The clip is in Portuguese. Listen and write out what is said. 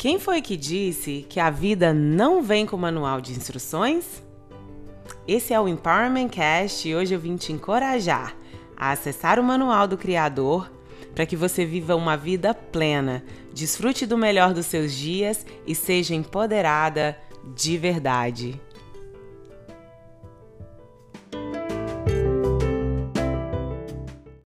Quem foi que disse que a vida não vem com manual de instruções? Esse é o Empowerment Cast e hoje eu vim te encorajar a acessar o manual do Criador para que você viva uma vida plena, desfrute do melhor dos seus dias e seja empoderada de verdade.